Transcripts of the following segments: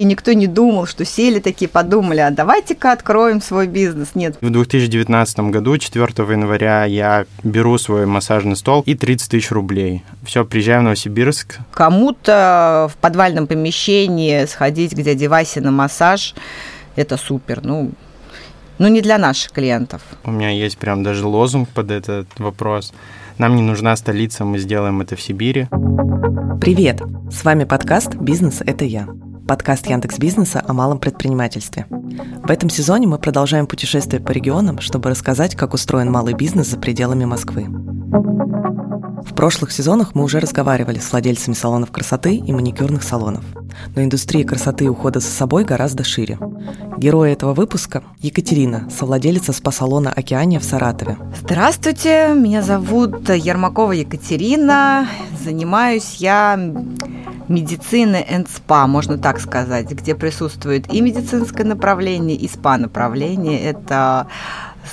И никто не думал, что сели такие, подумали, а давайте-ка откроем свой бизнес. Нет. В 2019 году, 4 января, я беру свой массажный стол и 30 тысяч рублей. Все, приезжаю в Новосибирск. Кому-то в подвальном помещении сходить к дяде Васе на массаж – это супер. Ну, ну, не для наших клиентов. У меня есть прям даже лозунг под этот вопрос. Нам не нужна столица, мы сделаем это в Сибири. Привет! С вами подкаст «Бизнес – это я» подкаст Яндекс Бизнеса о малом предпринимательстве. В этом сезоне мы продолжаем путешествие по регионам, чтобы рассказать, как устроен малый бизнес за пределами Москвы. В прошлых сезонах мы уже разговаривали с владельцами салонов красоты и маникюрных салонов. Но индустрия красоты и ухода за собой гораздо шире. Герой этого выпуска – Екатерина, совладелица спа-салона «Океания» в Саратове. Здравствуйте, меня зовут Ермакова Екатерина. Занимаюсь я медицины and спа, можно так сказать, где присутствует и медицинское направление, и спа-направление. Это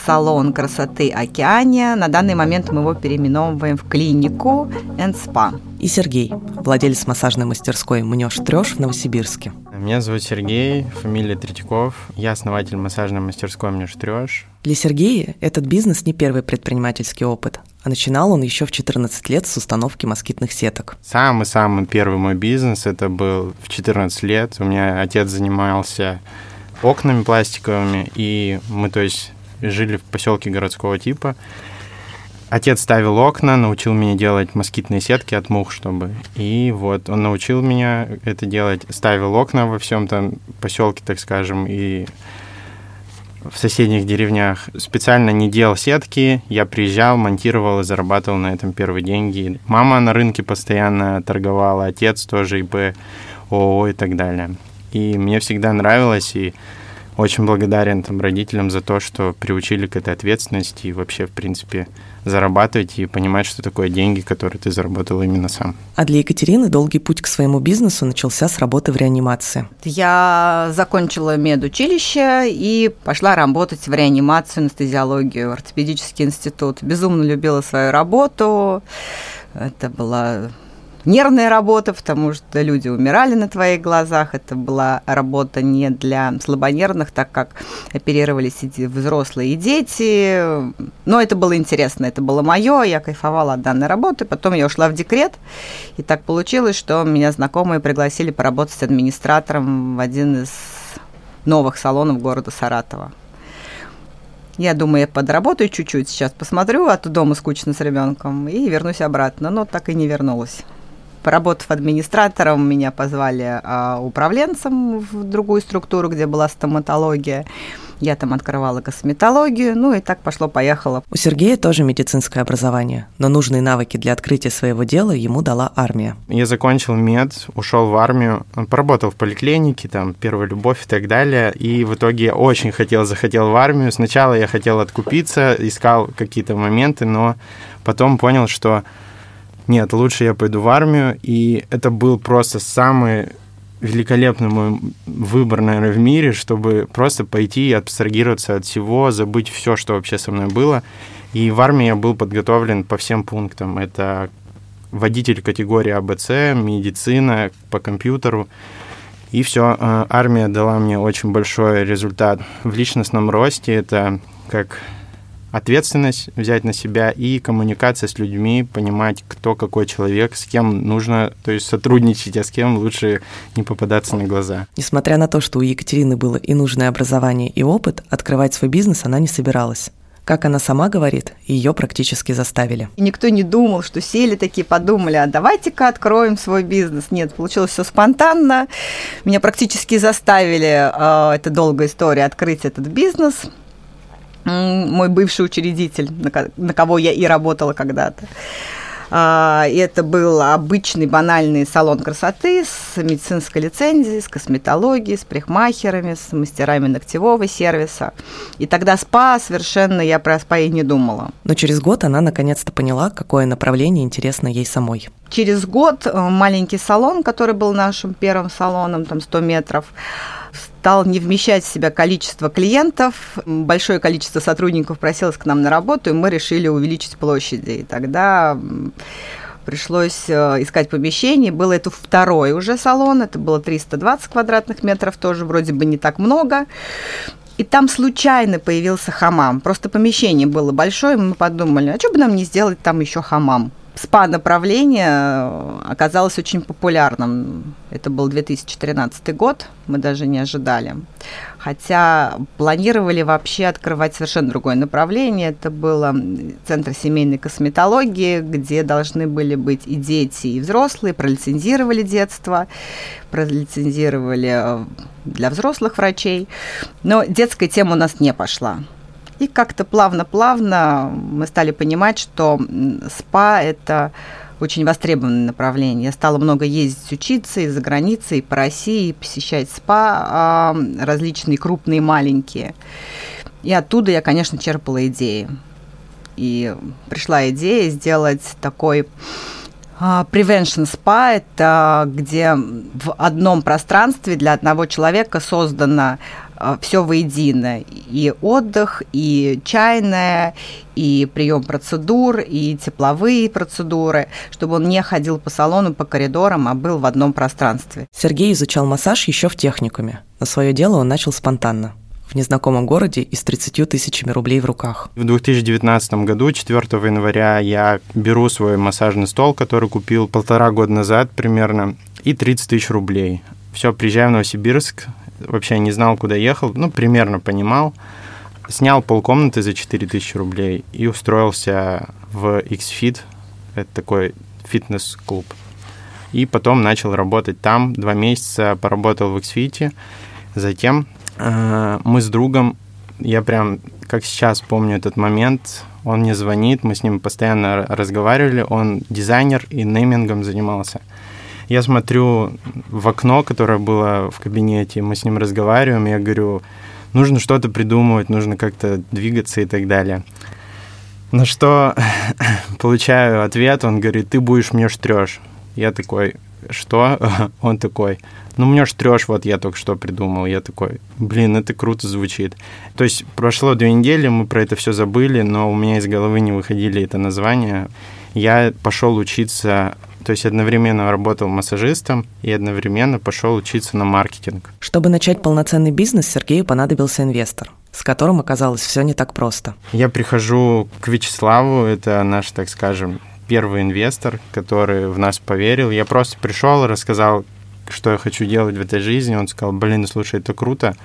салон красоты Океания. На данный момент мы его переименовываем в клинику and Spa. И Сергей, владелец массажной мастерской «Мнешь трешь» в Новосибирске. Меня зовут Сергей, фамилия Третьяков. Я основатель массажной мастерской «Мнешь трешь». Для Сергея этот бизнес не первый предпринимательский опыт, а начинал он еще в 14 лет с установки москитных сеток. Самый-самый первый мой бизнес это был в 14 лет. У меня отец занимался окнами пластиковыми, и мы, то есть, жили в поселке городского типа. Отец ставил окна, научил меня делать москитные сетки от мух, чтобы. И вот он научил меня это делать, ставил окна во всем там поселке, так скажем, и в соседних деревнях. Специально не делал сетки, я приезжал, монтировал и зарабатывал на этом первые деньги. Мама на рынке постоянно торговала, отец тоже ИП, ООО и так далее. И мне всегда нравилось, и очень благодарен там родителям за то, что приучили к этой ответственности и вообще, в принципе, зарабатывать и понимать, что такое деньги, которые ты заработал именно сам. А для Екатерины долгий путь к своему бизнесу начался с работы в реанимации. Я закончила медучилище и пошла работать в реанимацию, анестезиологию, ортопедический институт. Безумно любила свою работу. Это была нервная работа, потому что люди умирали на твоих глазах. Это была работа не для слабонервных, так как оперировались и взрослые и дети. Но это было интересно, это было мое, я кайфовала от данной работы. Потом я ушла в декрет, и так получилось, что меня знакомые пригласили поработать администратором в один из новых салонов города Саратова. Я думаю, я подработаю чуть-чуть сейчас, посмотрю, а то дома скучно с ребенком, и вернусь обратно. Но так и не вернулась. Поработав администратором, меня позвали а, управленцем в другую структуру, где была стоматология. Я там открывала косметологию, ну и так пошло-поехало. У Сергея тоже медицинское образование, но нужные навыки для открытия своего дела ему дала армия. Я закончил мед, ушел в армию, поработал в поликлинике, там, первая любовь и так далее, и в итоге я очень хотел, захотел в армию. Сначала я хотел откупиться, искал какие-то моменты, но потом понял, что нет, лучше я пойду в армию, и это был просто самый великолепный мой выбор, наверное, в мире, чтобы просто пойти и абстрагироваться от всего, забыть все, что вообще со мной было. И в армии я был подготовлен по всем пунктам. Это водитель категории АБЦ, медицина по компьютеру. И все, э, армия дала мне очень большой результат в личностном росте. Это как ответственность взять на себя и коммуникация с людьми, понимать, кто какой человек, с кем нужно, то есть сотрудничать, а с кем лучше не попадаться на глаза. Несмотря на то, что у Екатерины было и нужное образование, и опыт, открывать свой бизнес она не собиралась. Как она сама говорит, ее практически заставили. И никто не думал, что сели такие, подумали, а давайте-ка откроем свой бизнес. Нет, получилось все спонтанно. Меня практически заставили, э, это долгая история, открыть этот бизнес мой бывший учредитель, на кого я и работала когда-то. А, это был обычный банальный салон красоты с медицинской лицензией, с косметологией, с прихмахерами, с мастерами ногтевого сервиса. И тогда спа совершенно я про спа и не думала. Но через год она наконец-то поняла, какое направление интересно ей самой. Через год э, маленький салон, который был нашим первым салоном, там 100 метров, стал не вмещать в себя количество клиентов, большое количество сотрудников просилось к нам на работу, и мы решили увеличить площади. И тогда пришлось э, искать помещение. Было это второй уже салон, это было 320 квадратных метров, тоже вроде бы не так много. И там случайно появился хамам. Просто помещение было большое, мы подумали, а что бы нам не сделать там еще хамам? СПА-направление э, оказалось очень популярным. Это был 2013 год, мы даже не ожидали. Хотя планировали вообще открывать совершенно другое направление. Это было Центр семейной косметологии, где должны были быть и дети, и взрослые. Пролицензировали детство, пролицензировали э, для взрослых врачей. Но детская тема у нас не пошла. И как-то плавно-плавно мы стали понимать, что СПА – это очень востребованное направление. Я стала много ездить учиться и за границей, и по России, и посещать СПА а, различные крупные, маленькие. И оттуда я, конечно, черпала идеи. И пришла идея сделать такой а, Prevention Spa – это где в одном пространстве для одного человека создано а, все воедино. И отдых, и чайная, и прием процедур, и тепловые процедуры, чтобы он не ходил по салону, по коридорам, а был в одном пространстве. Сергей изучал массаж еще в техникуме. На свое дело он начал спонтанно в незнакомом городе и с 30 тысячами рублей в руках. В 2019 году, 4 января, я беру свой массажный стол, который купил полтора года назад примерно, и 30 тысяч рублей. Все, приезжаю в Новосибирск, вообще не знал, куда ехал, ну, примерно понимал. Снял полкомнаты за 4000 рублей и устроился в XFIT, это такой фитнес-клуб. И потом начал работать там, два месяца поработал в XFIT. Затем э, мы с другом, я прям как сейчас помню этот момент, он мне звонит, мы с ним постоянно разговаривали, он дизайнер и неймингом занимался – я смотрю в окно, которое было в кабинете, мы с ним разговариваем, я говорю, нужно что-то придумывать, нужно как-то двигаться и так далее. На что получаю ответ, он говорит, ты будешь мне штрешь. Я такой, что? Он такой, ну мне штрешь, вот я только что придумал. Я такой, блин, это круто звучит. То есть прошло две недели, мы про это все забыли, но у меня из головы не выходили это название. Я пошел учиться то есть одновременно работал массажистом и одновременно пошел учиться на маркетинг. Чтобы начать полноценный бизнес, Сергею понадобился инвестор с которым оказалось все не так просто. Я прихожу к Вячеславу, это наш, так скажем, первый инвестор, который в нас поверил. Я просто пришел, рассказал, что я хочу делать в этой жизни. Он сказал, блин, слушай, это круто.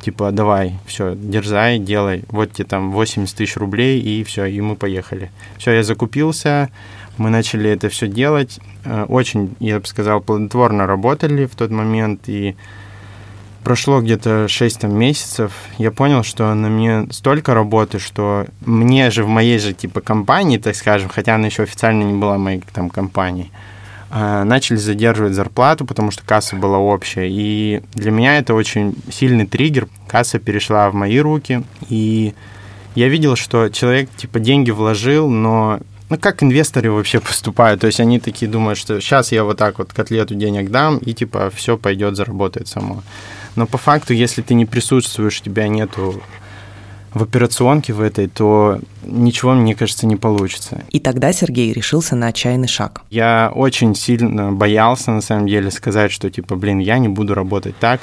Типа, давай, все, дерзай, делай. Вот тебе там 80 тысяч рублей, и все, и мы поехали. Все, я закупился, мы начали это все делать. Э, очень, я бы сказал, плодотворно работали в тот момент. И прошло где-то 6 там, месяцев. Я понял, что на мне столько работы, что мне же в моей же типа компании, так скажем, хотя она еще официально не была моей там компанией, э, начали задерживать зарплату, потому что касса была общая. И для меня это очень сильный триггер. Касса перешла в мои руки, и я видел, что человек типа деньги вложил, но ну, как инвесторы вообще поступают? То есть они такие думают, что сейчас я вот так вот котлету денег дам, и типа все пойдет, заработает само. Но по факту, если ты не присутствуешь, у тебя нету в операционке в этой, то ничего, мне кажется, не получится. И тогда Сергей решился на отчаянный шаг. Я очень сильно боялся, на самом деле, сказать, что, типа, блин, я не буду работать так.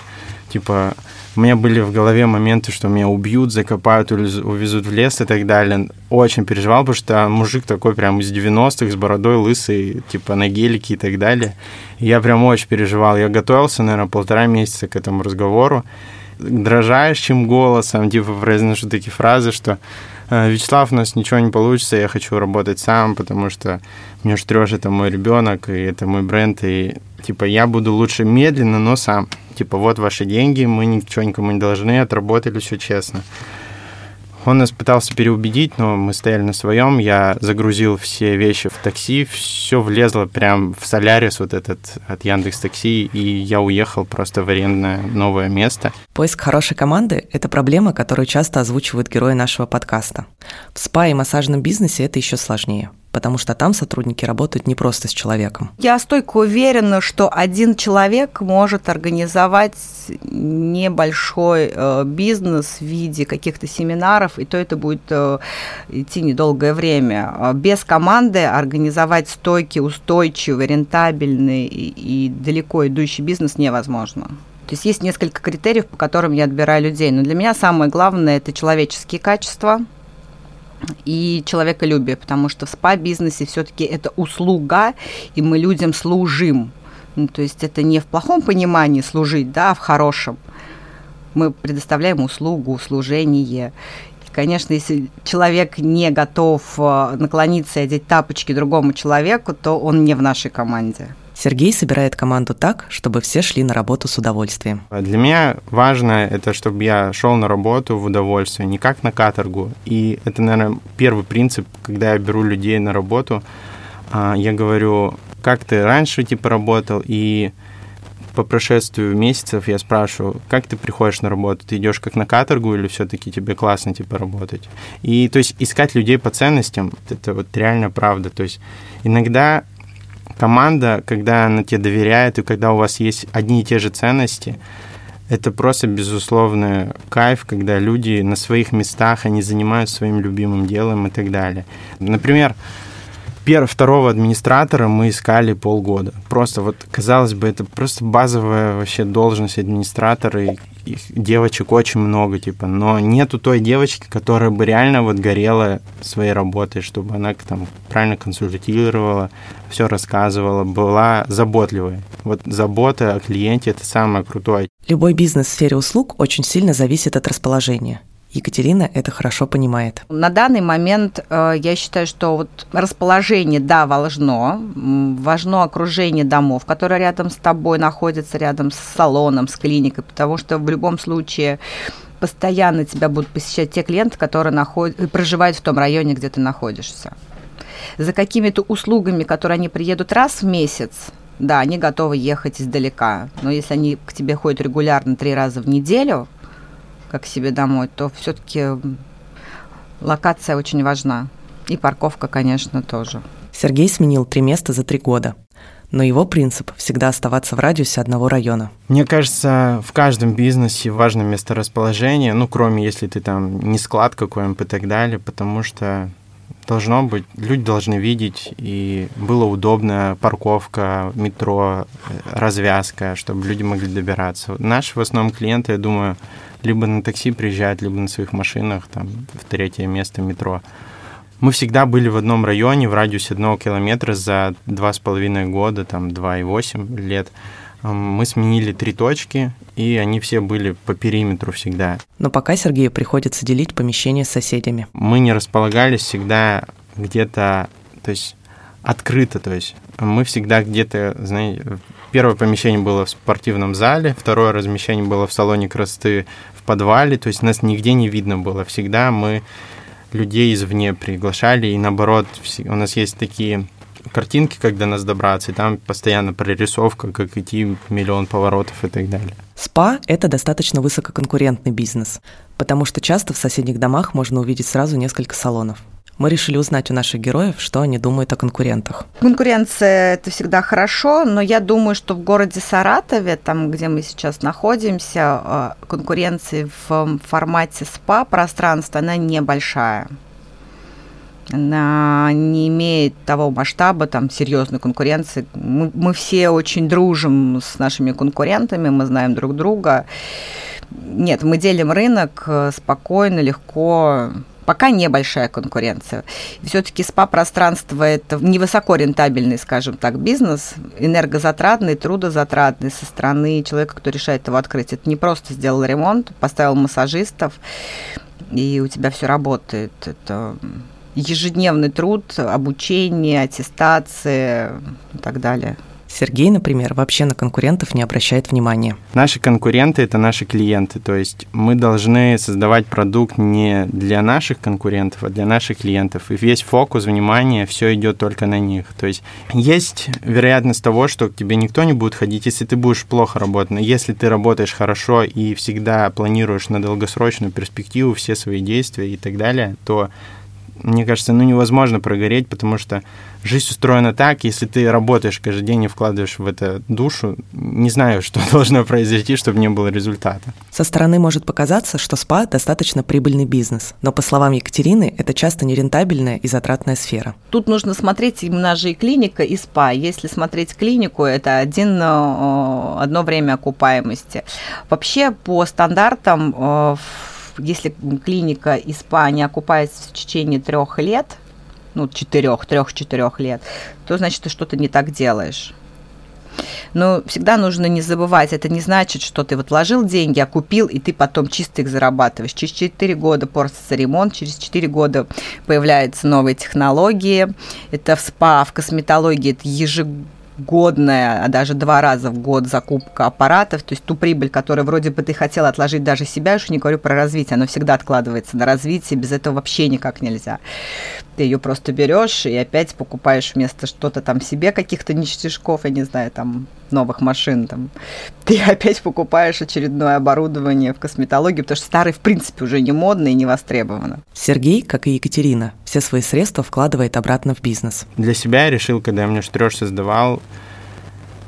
Типа, у меня были в голове моменты, что меня убьют, закопают, увезут в лес и так далее. Очень переживал, потому что мужик такой прям из 90-х, с бородой лысый, типа на гелике и так далее. И я прям очень переживал. Я готовился, наверное, полтора месяца к этому разговору. Дрожащим голосом, типа, произношу такие фразы, что «Э, Вячеслав, у нас ничего не получится, я хочу работать сам, потому что мне Штрёж это мой ребенок, и это мой бренд, и типа я буду лучше медленно, но сам типа, вот ваши деньги, мы ничего никому не должны, отработали все честно. Он нас пытался переубедить, но мы стояли на своем. Я загрузил все вещи в такси, все влезло прям в Солярис вот этот от Яндекс Такси, и я уехал просто в арендное новое место. Поиск хорошей команды – это проблема, которую часто озвучивают герои нашего подкаста. В спа и массажном бизнесе это еще сложнее потому что там сотрудники работают не просто с человеком. Я стойко уверена, что один человек может организовать небольшой э, бизнес в виде каких-то семинаров, и то это будет э, идти недолгое время. А без команды организовать стойкий, устойчивый, рентабельный и далеко идущий бизнес невозможно. То есть есть несколько критериев, по которым я отбираю людей. Но для меня самое главное – это человеческие качества – и человеколюбие, потому что в спа-бизнесе все-таки это услуга, и мы людям служим. Ну, то есть это не в плохом понимании служить, да, а в хорошем. Мы предоставляем услугу, служение. И, конечно, если человек не готов э, наклониться и одеть тапочки другому человеку, то он не в нашей команде. Сергей собирает команду так, чтобы все шли на работу с удовольствием. Для меня важно это, чтобы я шел на работу в удовольствие, не как на каторгу. И это, наверное, первый принцип, когда я беру людей на работу. А, я говорю, как ты раньше типа работал, и по прошествию месяцев я спрашиваю, как ты приходишь на работу? Ты идешь как на каторгу или все-таки тебе классно типа работать? И то есть искать людей по ценностям, это вот реально правда. То есть иногда команда, когда она тебе доверяет, и когда у вас есть одни и те же ценности, это просто безусловный кайф, когда люди на своих местах, они занимаются своим любимым делом и так далее. Например, первого, второго администратора мы искали полгода. Просто вот, казалось бы, это просто базовая вообще должность администратора, и их девочек очень много, типа, но нету той девочки, которая бы реально вот горела своей работой, чтобы она там правильно консультировала, все рассказывала, была заботливой. Вот забота о клиенте – это самое крутое. Любой бизнес в сфере услуг очень сильно зависит от расположения. Екатерина это хорошо понимает. На данный момент э, я считаю, что вот расположение, да, важно. Важно окружение домов, которые рядом с тобой находятся, рядом с салоном, с клиникой, потому что в любом случае постоянно тебя будут посещать те клиенты, которые наход... проживают в том районе, где ты находишься. За какими-то услугами, которые они приедут раз в месяц, да, они готовы ехать издалека. Но если они к тебе ходят регулярно три раза в неделю, как к себе домой, то все-таки локация очень важна. И парковка, конечно, тоже. Сергей сменил три места за три года. Но его принцип – всегда оставаться в радиусе одного района. Мне кажется, в каждом бизнесе важно месторасположение, ну, кроме если ты там не склад какой-нибудь и так далее, потому что должно быть, люди должны видеть, и было удобно парковка, метро, э, развязка, чтобы люди могли добираться. Наши в основном клиенты, я думаю, либо на такси приезжают, либо на своих машинах, там, в третье место метро. Мы всегда были в одном районе в радиусе одного километра за два с половиной года, там, два и восемь лет. Мы сменили три точки, и они все были по периметру всегда. Но пока Сергею приходится делить помещение с соседями. Мы не располагались всегда где-то, то есть открыто, то есть мы всегда где-то, знаете, первое помещение было в спортивном зале, второе размещение было в салоне красоты подвале, то есть нас нигде не видно было. Всегда мы людей извне приглашали, и наоборот, у нас есть такие картинки, когда нас добраться, и там постоянно прорисовка, как идти миллион поворотов и так далее. СПА – это достаточно высококонкурентный бизнес, потому что часто в соседних домах можно увидеть сразу несколько салонов мы решили узнать у наших героев, что они думают о конкурентах. Конкуренция – это всегда хорошо, но я думаю, что в городе Саратове, там, где мы сейчас находимся, э, конкуренции в формате СПА-пространства, она небольшая она не имеет того масштаба, там, серьезной конкуренции. Мы, мы все очень дружим с нашими конкурентами, мы знаем друг друга. Нет, мы делим рынок э, спокойно, легко, пока небольшая конкуренция. Все-таки СПА-пространство – это невысоко рентабельный, скажем так, бизнес, энергозатратный, трудозатратный со стороны человека, кто решает его открыть. Это не просто сделал ремонт, поставил массажистов, и у тебя все работает. Это ежедневный труд, обучение, аттестация и так далее. Сергей, например, вообще на конкурентов не обращает внимания. Наши конкуренты – это наши клиенты, то есть мы должны создавать продукт не для наших конкурентов, а для наших клиентов. И весь фокус внимания, все идет только на них. То есть есть вероятность того, что к тебе никто не будет ходить, если ты будешь плохо работать. Но если ты работаешь хорошо и всегда планируешь на долгосрочную перспективу все свои действия и так далее, то мне кажется, ну невозможно прогореть, потому что жизнь устроена так, если ты работаешь каждый день и вкладываешь в это душу, не знаю, что должно произойти, чтобы не было результата. Со стороны может показаться, что СПА достаточно прибыльный бизнес, но по словам Екатерины, это часто нерентабельная и затратная сфера. Тут нужно смотреть именно же и клиника, и СПА. Если смотреть клинику, это один, э, одно время окупаемости. Вообще по стандартам э, если клиника и СПА не окупается в течение трех лет, ну, четырех, трех-четырех лет, то значит, ты что-то не так делаешь. Но всегда нужно не забывать, это не значит, что ты вот вложил деньги, а купил, и ты потом чисто их зарабатываешь. Через 4 года портится ремонт, через 4 года появляются новые технологии. Это в СПА, в косметологии, это ежегодно годная, а даже два раза в год закупка аппаратов, то есть ту прибыль, которую вроде бы ты хотела отложить даже себя, я уж не говорю про развитие, оно всегда откладывается на развитие, без этого вообще никак нельзя. Ты ее просто берешь и опять покупаешь вместо что-то там себе каких-то ништяшков, я не знаю, там новых машин, там, ты опять покупаешь очередное оборудование в косметологии, потому что старый, в принципе, уже не модно и не востребовано. Сергей, как и Екатерина, все свои средства вкладывает обратно в бизнес. Для себя я решил, когда я мне штреж создавал,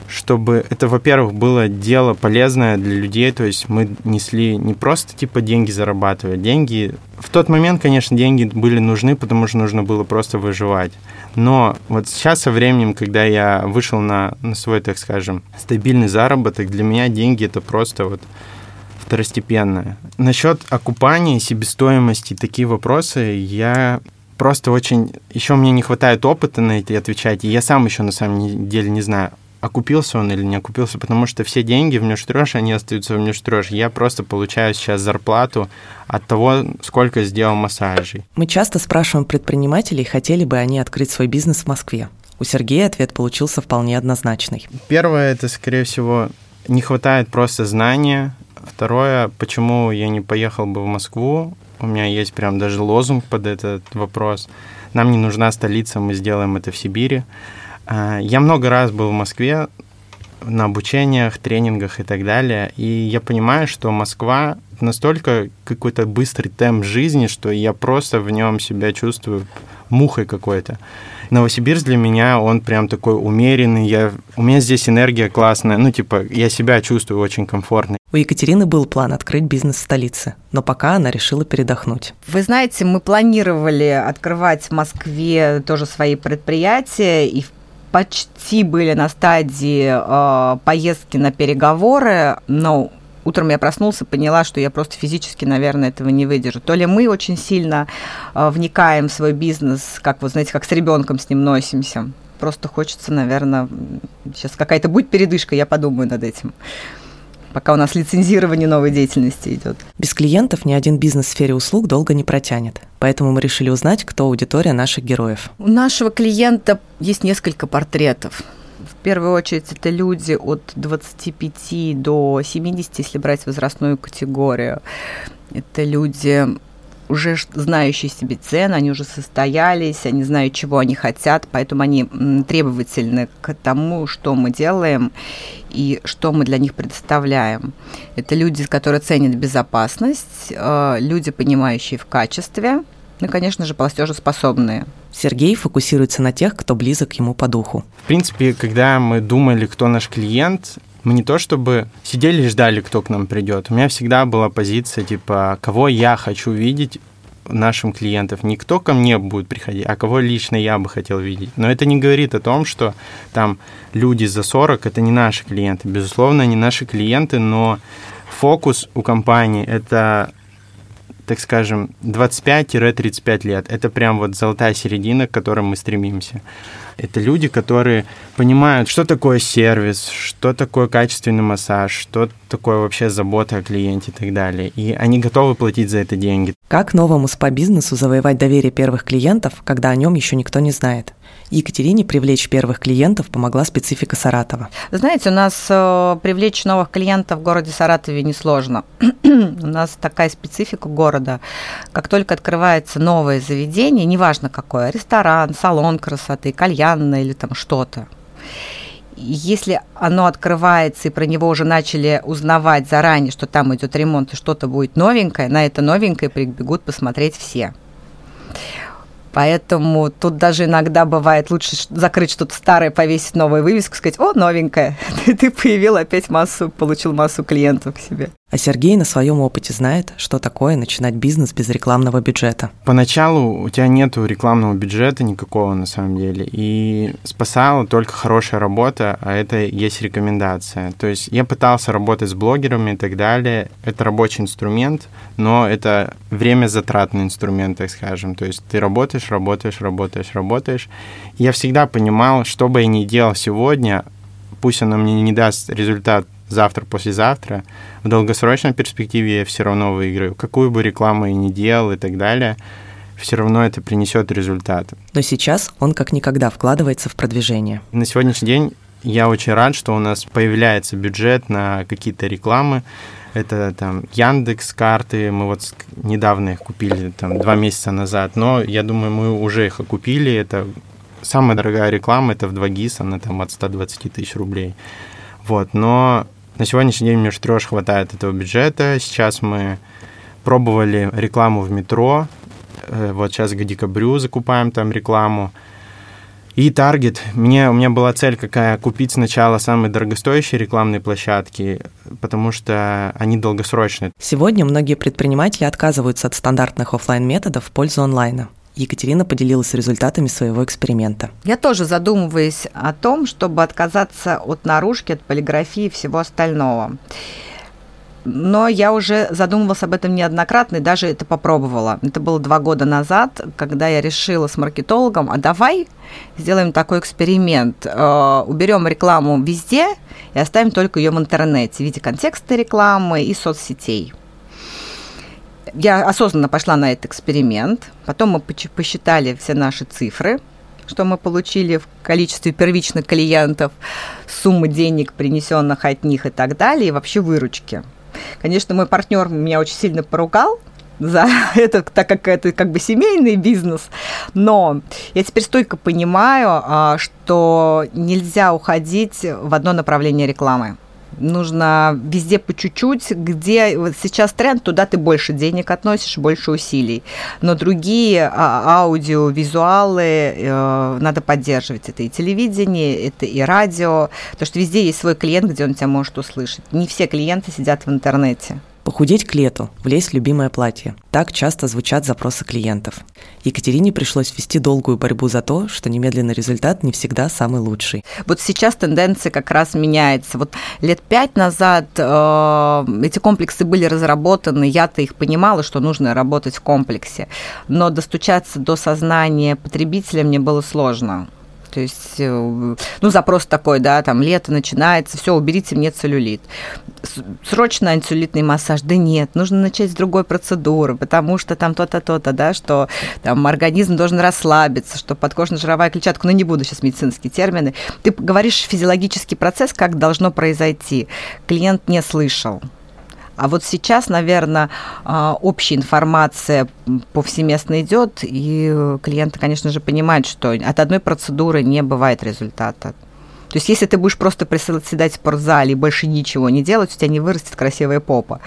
чтобы это, во-первых, было дело полезное для людей, то есть мы несли не просто типа деньги зарабатывать, деньги... В тот момент, конечно, деньги были нужны, потому что нужно было просто выживать. Но вот сейчас со временем, когда я вышел на, на свой, так скажем, стабильный заработок, для меня деньги это просто вот второстепенное. Насчет окупания, себестоимости, такие вопросы я просто очень... Еще мне не хватает опыта на эти отвечать, и я сам еще на самом деле не знаю, окупился он или не окупился, потому что все деньги в Нюштрёш, они остаются в Нюштрёш. Я просто получаю сейчас зарплату от того, сколько сделал массажей. Мы часто спрашиваем предпринимателей, хотели бы они открыть свой бизнес в Москве. У Сергея ответ получился вполне однозначный. Первое, это, скорее всего, не хватает просто знания. Второе, почему я не поехал бы в Москву. У меня есть прям даже лозунг под этот вопрос. Нам не нужна столица, мы сделаем это в Сибири. А, я много раз был в Москве на обучениях, тренингах и так далее, и я понимаю, что Москва настолько какой-то быстрый темп жизни, что я просто в нем себя чувствую мухой какой-то. Новосибирск для меня, он прям такой умеренный, я, у меня здесь энергия классная, ну, типа, я себя чувствую очень комфортно. У Екатерины был план открыть бизнес в столице, но пока она решила передохнуть. Вы знаете, мы планировали открывать в Москве тоже свои предприятия, и в почти были на стадии э, поездки на переговоры, но утром я проснулся, поняла, что я просто физически, наверное, этого не выдержу. То ли мы очень сильно э, вникаем в свой бизнес, как вы знаете, как с ребенком с ним носимся. Просто хочется, наверное, сейчас какая-то будет передышка, я подумаю над этим пока у нас лицензирование новой деятельности идет. Без клиентов ни один бизнес в сфере услуг долго не протянет. Поэтому мы решили узнать, кто аудитория наших героев. У нашего клиента есть несколько портретов. В первую очередь это люди от 25 до 70, если брать возрастную категорию. Это люди уже знающие себе цены, они уже состоялись, они знают, чего они хотят, поэтому они требовательны к тому, что мы делаем и что мы для них предоставляем. Это люди, которые ценят безопасность, э, люди, понимающие в качестве, ну конечно же, платежеспособные. Сергей фокусируется на тех, кто близок ему по духу. В принципе, когда мы думали, кто наш клиент, мы не то чтобы сидели и ждали, кто к нам придет. У меня всегда была позиция, типа, кого я хочу видеть нашим клиентов. Не кто ко мне будет приходить, а кого лично я бы хотел видеть. Но это не говорит о том, что там люди за 40 – это не наши клиенты. Безусловно, они наши клиенты, но фокус у компании – это так скажем, 25-35 лет. Это прям вот золотая середина, к которой мы стремимся. Это люди, которые понимают, что такое сервис, что такое качественный массаж, что такое вообще забота о клиенте и так далее. И они готовы платить за это деньги. Как новому спа-бизнесу завоевать доверие первых клиентов, когда о нем еще никто не знает? Екатерине привлечь первых клиентов помогла специфика Саратова. Знаете, у нас э, привлечь новых клиентов в городе Саратове несложно. у нас такая специфика города. Как только открывается новое заведение, неважно какое, ресторан, салон красоты, кальянная или там что-то, если оно открывается и про него уже начали узнавать заранее, что там идет ремонт и что-то будет новенькое, на это новенькое прибегут посмотреть все Поэтому тут даже иногда бывает лучше закрыть что-то старое, повесить новую вывеску, сказать, о, новенькая, ты появил опять массу, получил массу клиентов к себе. А Сергей на своем опыте знает, что такое начинать бизнес без рекламного бюджета. Поначалу у тебя нет рекламного бюджета никакого на самом деле, и спасала только хорошая работа, а это есть рекомендация. То есть я пытался работать с блогерами и так далее. Это рабочий инструмент, но это время затратный инструмент, так скажем. То есть ты работаешь, работаешь, работаешь, работаешь. Я всегда понимал, что бы я ни делал сегодня, пусть оно мне не даст результат завтра, послезавтра, в долгосрочной перспективе я все равно выиграю. Какую бы рекламу я ни делал и так далее, все равно это принесет результат. Но сейчас он как никогда вкладывается в продвижение. На сегодняшний день я очень рад, что у нас появляется бюджет на какие-то рекламы. Это там Яндекс карты, мы вот недавно их купили, там два месяца назад, но я думаю, мы уже их окупили. Это самая дорогая реклама, это в 2 ГИС, она там от 120 тысяч рублей. Вот, но на сегодняшний день мне уже трешь хватает этого бюджета. Сейчас мы пробовали рекламу в метро. Э, вот сейчас к декабрю закупаем там рекламу. И таргет. Мне, у меня была цель какая? Купить сначала самые дорогостоящие рекламные площадки, потому что они долгосрочные. Сегодня многие предприниматели отказываются от стандартных офлайн методов в пользу онлайна. Екатерина поделилась результатами своего эксперимента. Я тоже задумываюсь о том, чтобы отказаться от наружки, от полиграфии и всего остального. Но я уже задумывалась об этом неоднократно и даже это попробовала. Это было два года назад, когда я решила с маркетологом, а давай сделаем такой эксперимент. Э, уберем рекламу везде и оставим только ее в интернете в виде контекста рекламы и соцсетей я осознанно пошла на этот эксперимент. Потом мы посчитали все наши цифры, что мы получили в количестве первичных клиентов, суммы денег, принесенных от них и так далее, и вообще выручки. Конечно, мой партнер меня очень сильно поругал, за это, так как это как бы семейный бизнес. Но я теперь столько понимаю, а, что нельзя уходить в одно направление рекламы нужно везде по чуть-чуть, где вот сейчас тренд, туда ты больше денег относишь, больше усилий. Но другие а, аудио, визуалы э, надо поддерживать. Это и телевидение, это и радио, потому что везде есть свой клиент, где он тебя может услышать. Не все клиенты сидят в интернете. Похудеть к лету, влезть в любимое платье. Так часто звучат запросы клиентов. Екатерине пришлось вести долгую борьбу за то, что немедленный результат не всегда самый лучший. Вот сейчас тенденция как раз меняется. Вот лет пять назад э, эти комплексы были разработаны, я-то их понимала, что нужно работать в комплексе, но достучаться до сознания потребителя мне было сложно. То есть, э, ну, запрос такой, да, там, лето начинается, все, уберите мне целлюлит. Срочно антицеллюлитный массаж. Да нет, нужно начать с другой процедуры, потому что там то-то, то-то, да, что там организм должен расслабиться, что подкожно-жировая клетчатка, ну, не буду сейчас медицинские термины. Ты говоришь физиологический процесс, как должно произойти. Клиент не слышал. А вот сейчас, наверное, а, общая информация повсеместно идет, и клиенты, конечно же, понимают, что от одной процедуры не бывает результата. То есть, если ты будешь просто приседать в спортзале и больше ничего не делать, у тебя не вырастет красивая попа.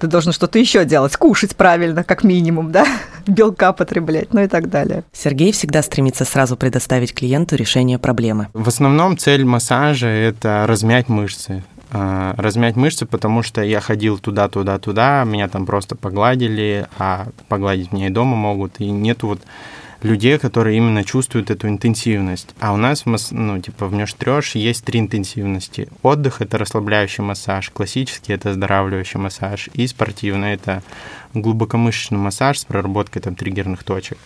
Ты должен что-то еще делать, кушать правильно, как минимум, да, белка потреблять, ну и так далее. Сергей всегда стремится сразу предоставить клиенту решение проблемы. В основном цель массажа – это размять мышцы. А, размять мышцы, потому что я ходил туда, туда, туда, меня там просто погладили, а погладить меня и дома могут, и нету вот людей, которые именно чувствуют эту интенсивность. А у нас, ну, типа, в Нёж есть три интенсивности. Отдых – это расслабляющий массаж, классический – это оздоравливающий массаж, и спортивный – это глубокомышечный массаж с проработкой там триггерных точек.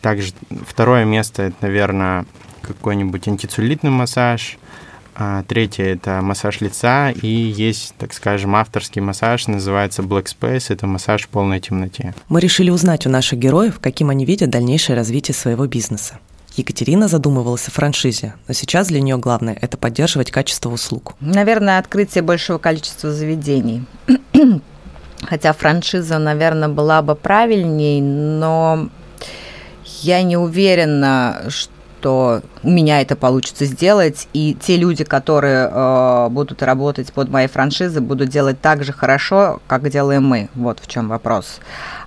Также второе место – это, наверное, какой-нибудь антицеллюлитный массаж – а третье – это массаж лица, и есть, так скажем, авторский массаж, называется Black Space, это массаж в полной темноте. Мы решили узнать у наших героев, каким они видят дальнейшее развитие своего бизнеса. Екатерина задумывалась о франшизе, но сейчас для нее главное – это поддерживать качество услуг. Наверное, открытие большего количества заведений. Хотя франшиза, наверное, была бы правильней, но я не уверена, что что у меня это получится сделать, и те люди, которые э, будут работать под моей франшизой, будут делать так же хорошо, как делаем мы. Вот в чем вопрос.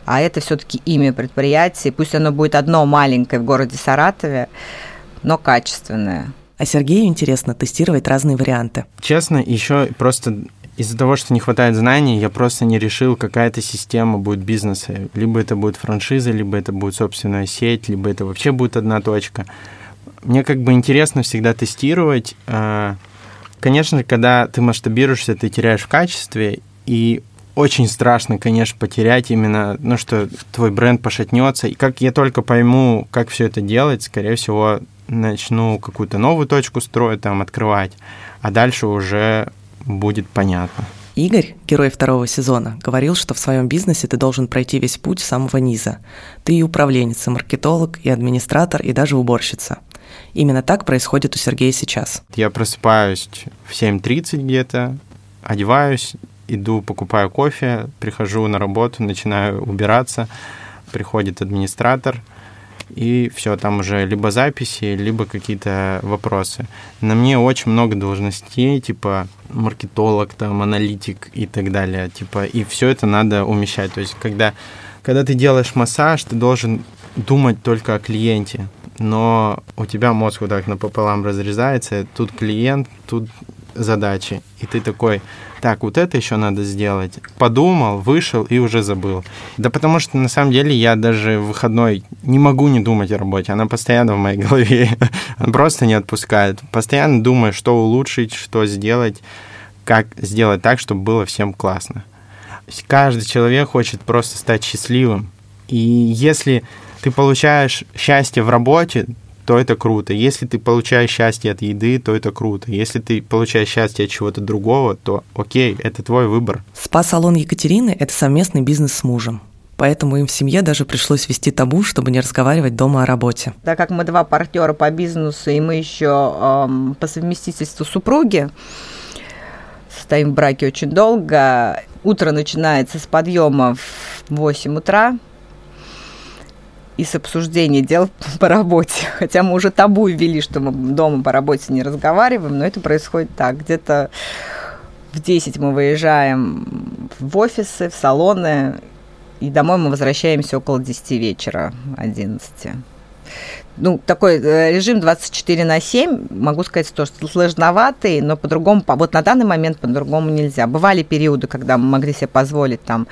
А это все-таки имя предприятия, пусть оно будет одно маленькое в городе Саратове, но качественное. А Сергею интересно тестировать разные варианты. Честно, еще просто из-за того, что не хватает знаний, я просто не решил, какая то система будет бизнеса. Либо это будет франшиза, либо это будет собственная сеть, либо это вообще будет одна точка. Мне как бы интересно всегда тестировать. А, конечно, когда ты масштабируешься, ты теряешь в качестве, и очень страшно, конечно, потерять именно, ну, что твой бренд пошатнется. И как я только пойму, как все это делать, скорее всего, начну какую-то новую точку строить, там, открывать, а дальше уже будет понятно. Игорь, герой второго сезона, говорил, что в своем бизнесе ты должен пройти весь путь с самого низа. Ты и управленец, и маркетолог, и администратор, и даже уборщица. Именно так происходит у Сергея сейчас. Я просыпаюсь в 7.30 где-то, одеваюсь, иду, покупаю кофе, прихожу на работу, начинаю убираться, приходит администратор – и все, там уже либо записи, либо какие-то вопросы. На мне очень много должностей, типа маркетолог, там, аналитик и так далее, типа, и все это надо умещать. То есть, когда, когда ты делаешь массаж, ты должен думать только о клиенте, но у тебя мозг вот так напополам разрезается, тут клиент, тут задачи, и ты такой, так, вот это еще надо сделать. Подумал, вышел и уже забыл. Да потому что на самом деле я даже в выходной не могу не думать о работе. Она постоянно в моей голове. Она просто не отпускает. Постоянно думаю, что улучшить, что сделать, как сделать так, чтобы было всем классно. Каждый человек хочет просто стать счастливым. И если ты получаешь счастье в работе, то это круто. Если ты получаешь счастье от еды, то это круто. Если ты получаешь счастье от чего-то другого, то окей, это твой выбор. Спа-салон Екатерины – это совместный бизнес с мужем. Поэтому им в семье даже пришлось вести табу, чтобы не разговаривать дома о работе. Так как мы два партнера по бизнесу, и мы еще эм, по совместительству супруги, стоим в браке очень долго, утро начинается с подъема в 8 утра, и с обсуждения дел по работе. Хотя мы уже табу ввели, что мы дома по работе не разговариваем, но это происходит так. Где-то в 10 мы выезжаем в офисы, в салоны, и домой мы возвращаемся около 10 вечера, 11. Ну, такой э, режим 24 на 7, могу сказать, что сложноватый, но по-другому, вот на данный момент по-другому нельзя. Бывали периоды, когда мы могли себе позволить там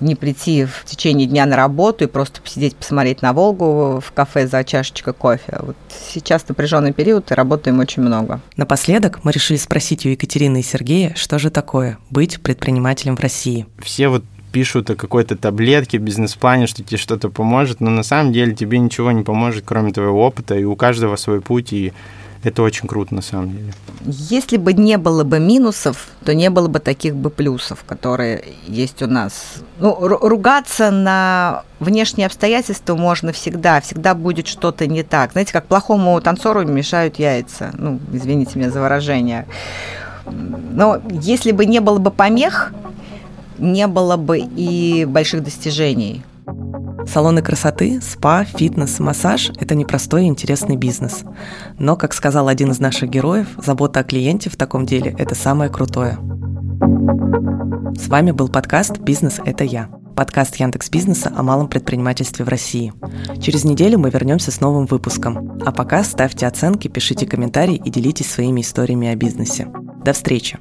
не прийти в течение дня на работу и просто посидеть, посмотреть на Волгу в кафе за чашечкой кофе. Вот сейчас напряженный период, и работаем очень много. Напоследок мы решили спросить у Екатерины и Сергея, что же такое быть предпринимателем в России. Все вот пишут о какой-то таблетке, бизнес-плане, что тебе что-то поможет, но на самом деле тебе ничего не поможет, кроме твоего опыта, и у каждого свой путь, и это очень круто на самом деле. Если бы не было бы минусов, то не было бы таких бы плюсов, которые есть у нас. Ну, ругаться на внешние обстоятельства можно всегда, всегда будет что-то не так. Знаете, как плохому танцору мешают яйца. Ну, извините меня за выражение. Но если бы не было бы помех, не было бы и больших достижений. Салоны красоты, спа, фитнес, массаж – это непростой и интересный бизнес. Но, как сказал один из наших героев, забота о клиенте в таком деле – это самое крутое. С вами был подкаст «Бизнес – это я». Подкаст Яндекс Бизнеса о малом предпринимательстве в России. Через неделю мы вернемся с новым выпуском. А пока ставьте оценки, пишите комментарии и делитесь своими историями о бизнесе. До встречи!